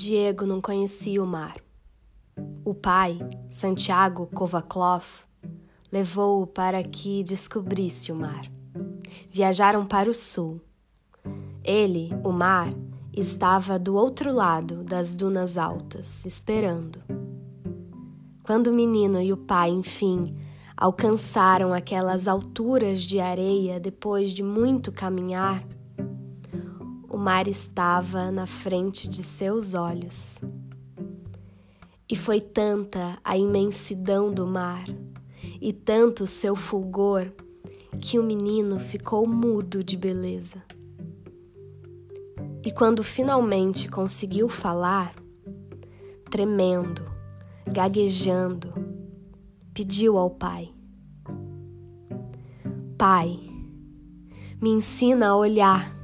Diego não conhecia o mar. O pai, Santiago Kovaklov, levou-o para que descobrisse o mar. Viajaram para o sul. Ele, o mar, estava do outro lado das dunas altas, esperando. Quando o menino e o pai, enfim, alcançaram aquelas alturas de areia depois de muito caminhar, o mar estava na frente de seus olhos. E foi tanta a imensidão do mar e tanto seu fulgor que o menino ficou mudo de beleza. E quando finalmente conseguiu falar, tremendo, gaguejando, pediu ao pai: Pai, me ensina a olhar